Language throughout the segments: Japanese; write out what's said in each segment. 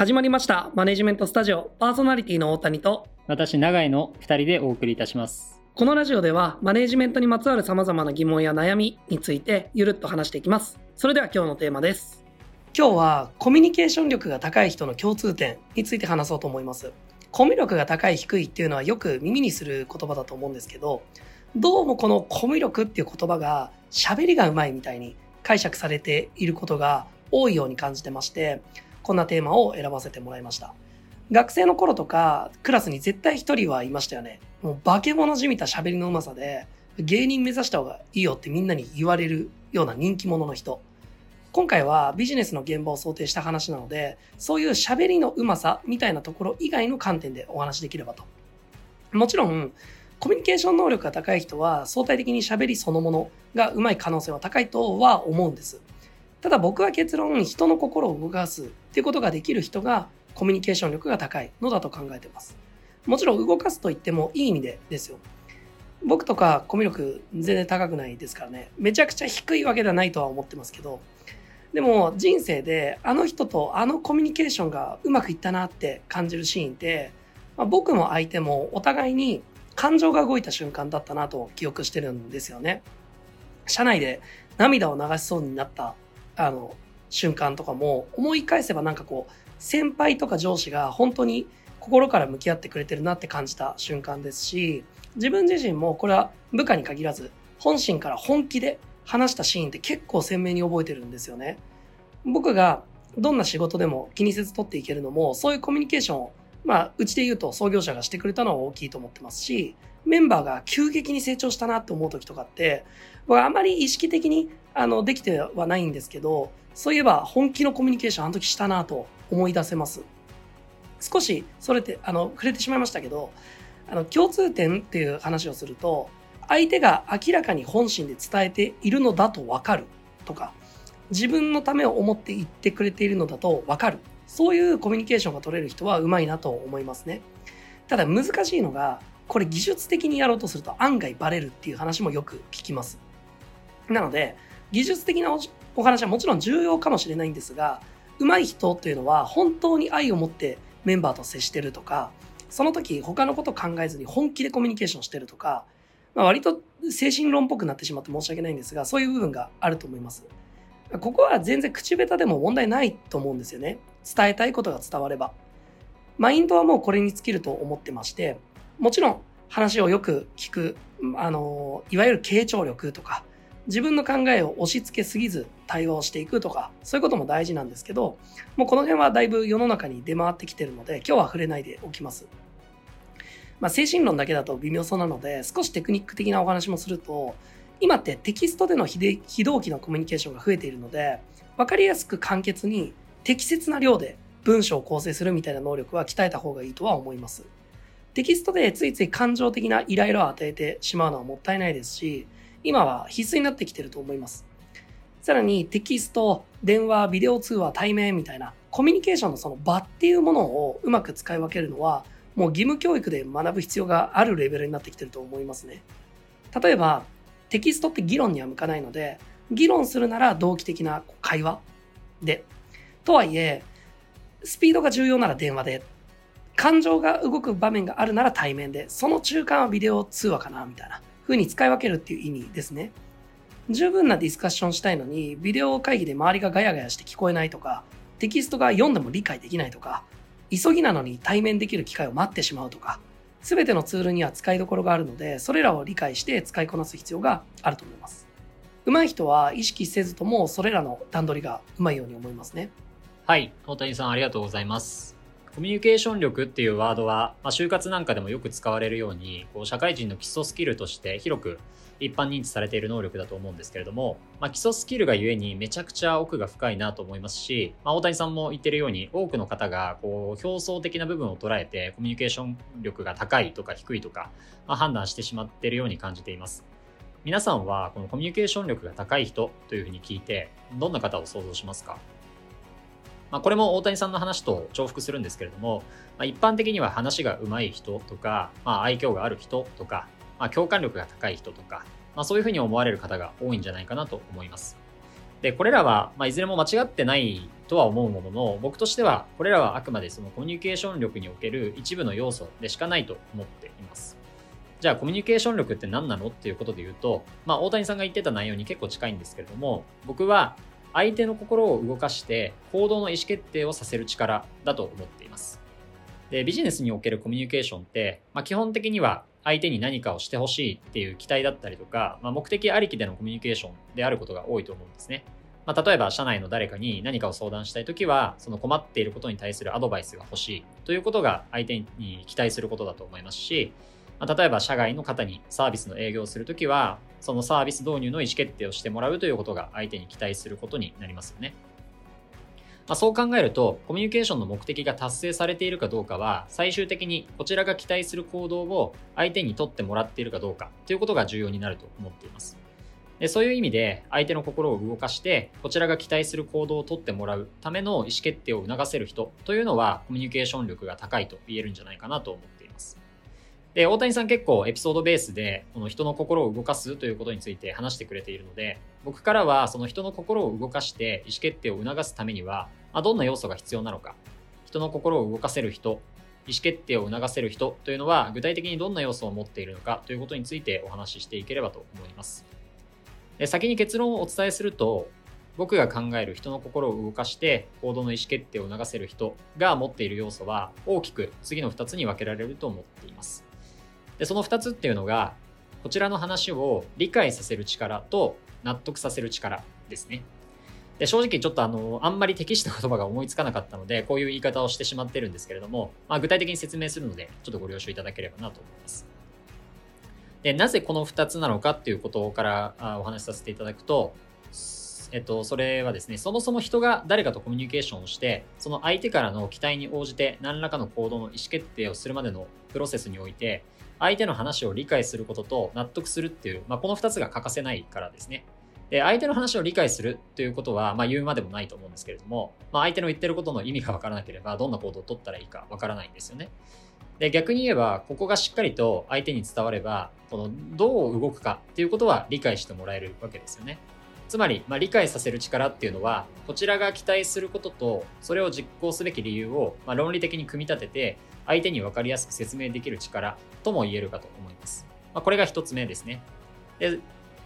始まりました。マネジメントスタジオ。パーソナリティの大谷と。私永井の2人でお送りいたします。このラジオではマネジメントにまつわる様々な疑問や悩みについてゆるっと話していきます。それでは今日のテーマです。今日はコミュニケーション力が高い人の共通点について話そうと思います。コミュ力が高い低いっていうのはよく耳にする言葉だと思うんですけどどうもこのコミュ力っていう言葉が喋りがうまいみたいに解釈されていることが多いように感じてましてこんなテーマを選ばせてもらいました。学生の頃とかクラスに絶対一人はいましたよね。もう化け物じみた喋りのうまさで芸人目指した方がいいよってみんなに言われるような人気者の人。今回はビジネスの現場を想定した話なのでそういう喋りのうまさみたいなところ以外の観点でお話できればと。もちろんコミュニケーション能力が高い人は相対的に喋りそのものがうまい可能性は高いとは思うんです。ただ僕は結論、人の心を動かすっていうことができる人がコミュニケーション力が高いのだと考えてます。もちろん動かすと言ってもいい意味でですよ。僕とかコミュ力全然高くないですからね。めちゃくちゃ低いわけではないとは思ってますけど、でも人生であの人とあのコミュニケーションがうまくいったなって感じるシーンって、まあ、僕も相手もお互いに感情が動いた瞬間だったなと記憶してるんですよね。社内で涙を流しそうになったあの、瞬間とかも思い返せばなんかこう、先輩とか上司が本当に心から向き合ってくれてるなって感じた瞬間ですし、自分自身もこれは部下に限らず、本心から本気で話したシーンって結構鮮明に覚えてるんですよね。僕がどんな仕事でも気にせず取っていけるのも、そういうコミュニケーションを、まあ、うちで言うと創業者がしてくれたのは大きいと思ってますし、メンバーが急激に成長したなって思う時とかって、僕はあまり意識的にあのできてはないんですけど、そういえば本気のコミュニケーションあの時したなと思い出せます。少しそれってあの触れてしまいましたけど、あの共通点っていう話をすると、相手が明らかに本心で伝えているのだとわかるとか、自分のためを思って言ってくれているのだとわかる。そういうコミュニケーションが取れる人はうまいなと思いますね。ただ難しいのが、これ技術的にやろうとすると案外バレるっていう話もよく聞きます。なので、技術的なお話はもちろん重要かもしれないんですが、上手い人というのは本当に愛を持ってメンバーと接してるとか、その時他のこと考えずに本気でコミュニケーションしてるとか、まあ、割と精神論っぽくなってしまって申し訳ないんですが、そういう部分があると思います。ここは全然口下手でも問題ないと思うんですよね。伝えたいことが伝われば。マインドはもうこれに尽きると思ってまして、もちろん話をよく聞く、あの、いわゆる傾聴力とか、自分の考えを押し付けすぎず対話をしていくとか、そういうことも大事なんですけど、もうこの辺はだいぶ世の中に出回ってきてるので、今日は触れないでおきます。まあ、精神論だけだと微妙そうなので、少しテクニック的なお話もすると、今ってテキストでの非同期のコミュニケーションが増えているので、わかりやすく簡潔に適切な量で文章を構成するみたいな能力は鍛えた方がいいとは思います。テキストでついつい感情的なイライラを与えてしまうのはもったいないですし、今は必須になってきてると思います。さらにテキスト、電話、ビデオ通話、対面みたいなコミュニケーションのその場っていうものをうまく使い分けるのはもう義務教育で学ぶ必要があるレベルになってきてると思いますね。例えばテキストって議論には向かないので議論するなら同期的な会話でとはいえスピードが重要なら電話で感情が動く場面があるなら対面で、その中間はビデオ通話かな、みたいな風に使い分けるっていう意味ですね。十分なディスカッションしたいのに、ビデオ会議で周りがガヤガヤして聞こえないとか、テキストが読んでも理解できないとか、急ぎなのに対面できる機会を待ってしまうとか、すべてのツールには使いどころがあるので、それらを理解して使いこなす必要があると思います。上手い人は意識せずとも、それらの段取りがうまいように思いますね。はい、大谷さんありがとうございます。コミュニケーション力っていうワードは、まあ、就活なんかでもよく使われるように、こう社会人の基礎スキルとして広く一般認知されている能力だと思うんですけれども、まあ、基礎スキルがゆえにめちゃくちゃ奥が深いなと思いますし、まあ、大谷さんも言ってるように多くの方がこう表層的な部分を捉えてコミュニケーション力が高いとか低いとか、まあ、判断してしまっているように感じています。皆さんはこのコミュニケーション力が高い人というふうに聞いてどんな方を想像しますか？まあ、これも大谷さんの話と重複するんですけれども、まあ、一般的には話が上手い人とか、まあ、愛嬌がある人とか、まあ、共感力が高い人とか、まあ、そういうふうに思われる方が多いんじゃないかなと思います。で、これらは、まあ、いずれも間違ってないとは思うものの、僕としては、これらはあくまでそのコミュニケーション力における一部の要素でしかないと思っています。じゃあ、コミュニケーション力って何なのっていうことで言うと、まあ、大谷さんが言ってた内容に結構近いんですけれども、僕は相手の心を動かして行動の意思決定をさせる力だと思っています。で、ビジネスにおけるコミュニケーションって、まあ、基本的には相手に何かをしてほしいっていう期待だったりとか、まあ、目的ありきでのコミュニケーションであることが多いと思うんですね。まあ、例えば、社内の誰かに何かを相談したいときは、その困っていることに対するアドバイスが欲しいということが相手に期待することだと思いますし、まあ、例えば、社外の方にサービスの営業をするときは、そのサービス導入の意思決定をしてもらうということが相手に期待することになりますよね。まあ、そう考えると、コミュニケーションの目的が達成されているかどうかは、最終的にこちらが期待する行動を相手にとってもらっているかどうかということが重要になると思っています。でそういう意味で、相手の心を動かして、こちらが期待する行動をとってもらうための意思決定を促せる人というのは、コミュニケーション力が高いと言えるんじゃないかなと思っています。で、大谷さん結構エピソードベースで、この人の心を動かすということについて話してくれているので、僕からはその人の心を動かして意思決定を促すためには、まあ、どんな要素が必要なのか、人の心を動かせる人、意思決定を促せる人というのは具体的にどんな要素を持っているのかということについてお話ししていければと思います。で先に結論をお伝えすると、僕が考える人の心を動かして行動の意思決定を促せる人が持っている要素は大きく次の2つに分けられると思っています。で、その2つっていうのが、こちらの話を理解させる力と納得させる力ですね。で正直ちょっとあの、あんまり適した言葉が思いつかなかったので、こういう言い方をしてしまってるんですけれども、まあ、具体的に説明するので、ちょっとご了承いただければなと思います。で、なぜこの2つなのかっていうことからお話しさせていただくと、えっと、それはですね、そもそも人が誰かとコミュニケーションをして、その相手からの期待に応じて何らかの行動の意思決定をするまでのプロセスにおいて、相手の話を理解することと納得するっていう、まあ、この2つが欠かせないからですね。で、相手の話を理解するということは、まあ、言うまでもないと思うんですけれども、まあ、相手の言ってることの意味がわからなければ、どんな行動を取ったらいいかわからないんですよね。で、逆に言えば、ここがしっかりと相手に伝われば、この、どう動くかっていうことは理解してもらえるわけですよね。つまり、まあ、理解させる力っていうのは、こちらが期待することと、それを実行すべき理由を、まあ、論理的に組み立てて、相手に分かりやすく説明できる力とも言えるかと思います。まあ、これが一つ目ですね。で、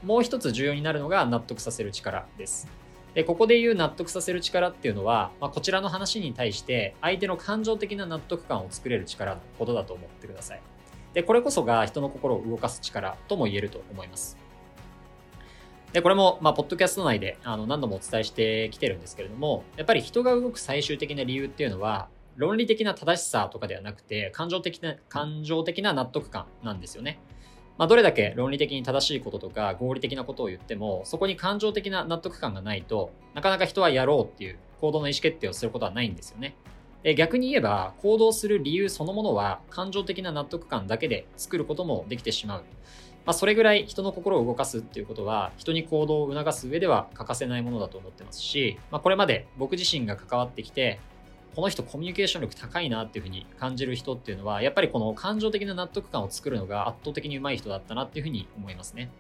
もう一つ重要になるのが納得させる力です。で、ここで言う納得させる力っていうのは、まあ、こちらの話に対して相手の感情的な納得感を作れる力のことだと思ってください。で、これこそが人の心を動かす力とも言えると思います。で、これも、まあ、ポッドキャスト内であの何度もお伝えしてきてるんですけれども、やっぱり人が動く最終的な理由っていうのは、論理的な正しさとかではなくて、感情的な、感情的な納得感なんですよね。まあ、どれだけ論理的に正しいこととか合理的なことを言っても、そこに感情的な納得感がないとなかなか人はやろうっていう行動の意思決定をすることはないんですよね。で逆に言えば、行動する理由そのものは感情的な納得感だけで作ることもできてしまう。まあ、それぐらい人の心を動かすっていうことは、人に行動を促す上では欠かせないものだと思ってますし、まあ、これまで僕自身が関わってきて、この人コミュニケーション力高いなっていうふうに感じる人っていうのは、やっぱりこの感情的な納得感を作るのが圧倒的に上手い人だったなっていうふうに思いますね。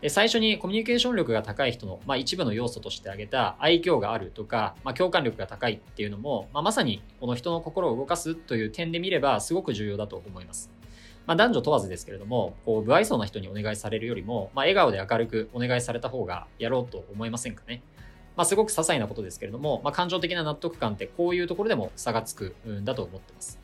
で最初にコミュニケーション力が高い人の、まあ、一部の要素として挙げた愛嬌があるとか、まあ、共感力が高いっていうのも、まあ、まさにこの人の心を動かすという点で見ればすごく重要だと思います。まあ、男女問わずですけれども、こう、不愛想な人にお願いされるよりも、まあ、笑顔で明るくお願いされた方がやろうと思いませんかね。まあ、すごく些細なことですけれども、まあ、感情的な納得感ってこういうところでも差がつくんだと思ってます。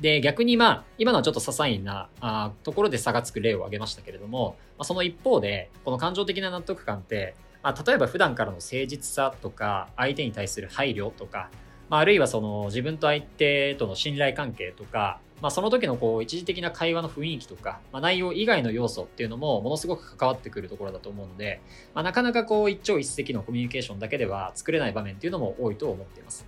で、逆にまあ、今のはちょっと些細なあところで差がつく例を挙げましたけれども、まあ、その一方で、この感情的な納得感って、まあ、例えば普段からの誠実さとか、相手に対する配慮とか、まあ、あるいはその自分と相手との信頼関係とか、まあ、その時のこう一時的な会話の雰囲気とか、まあ、内容以外の要素っていうのもものすごく関わってくるところだと思うので、まあ、なかなかこう一朝一夕のコミュニケーションだけでは作れない場面っていうのも多いと思っています。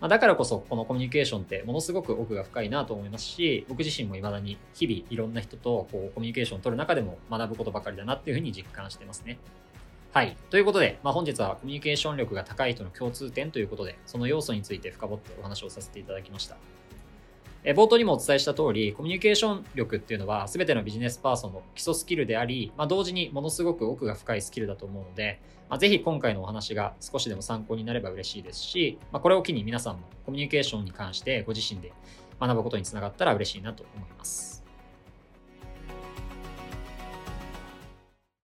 まあ、だからこそこのコミュニケーションってものすごく奥が深いなと思いますし、僕自身も未だに日々いろんな人とこうコミュニケーションを取る中でも学ぶことばかりだなっていうふうに実感してますね。はい。ということで、まあ、本日はコミュニケーション力が高い人の共通点ということで、その要素について深掘ってお話をさせていただきました。え冒頭にもお伝えした通り、コミュニケーション力っていうのは全てのビジネスパーソンの基礎スキルであり、まあ、同時にものすごく奥が深いスキルだと思うので、まあ、ぜひ今回のお話が少しでも参考になれば嬉しいですし、まあ、これを機に皆さんもコミュニケーションに関してご自身で学ぶことにつながったら嬉しいなと思います。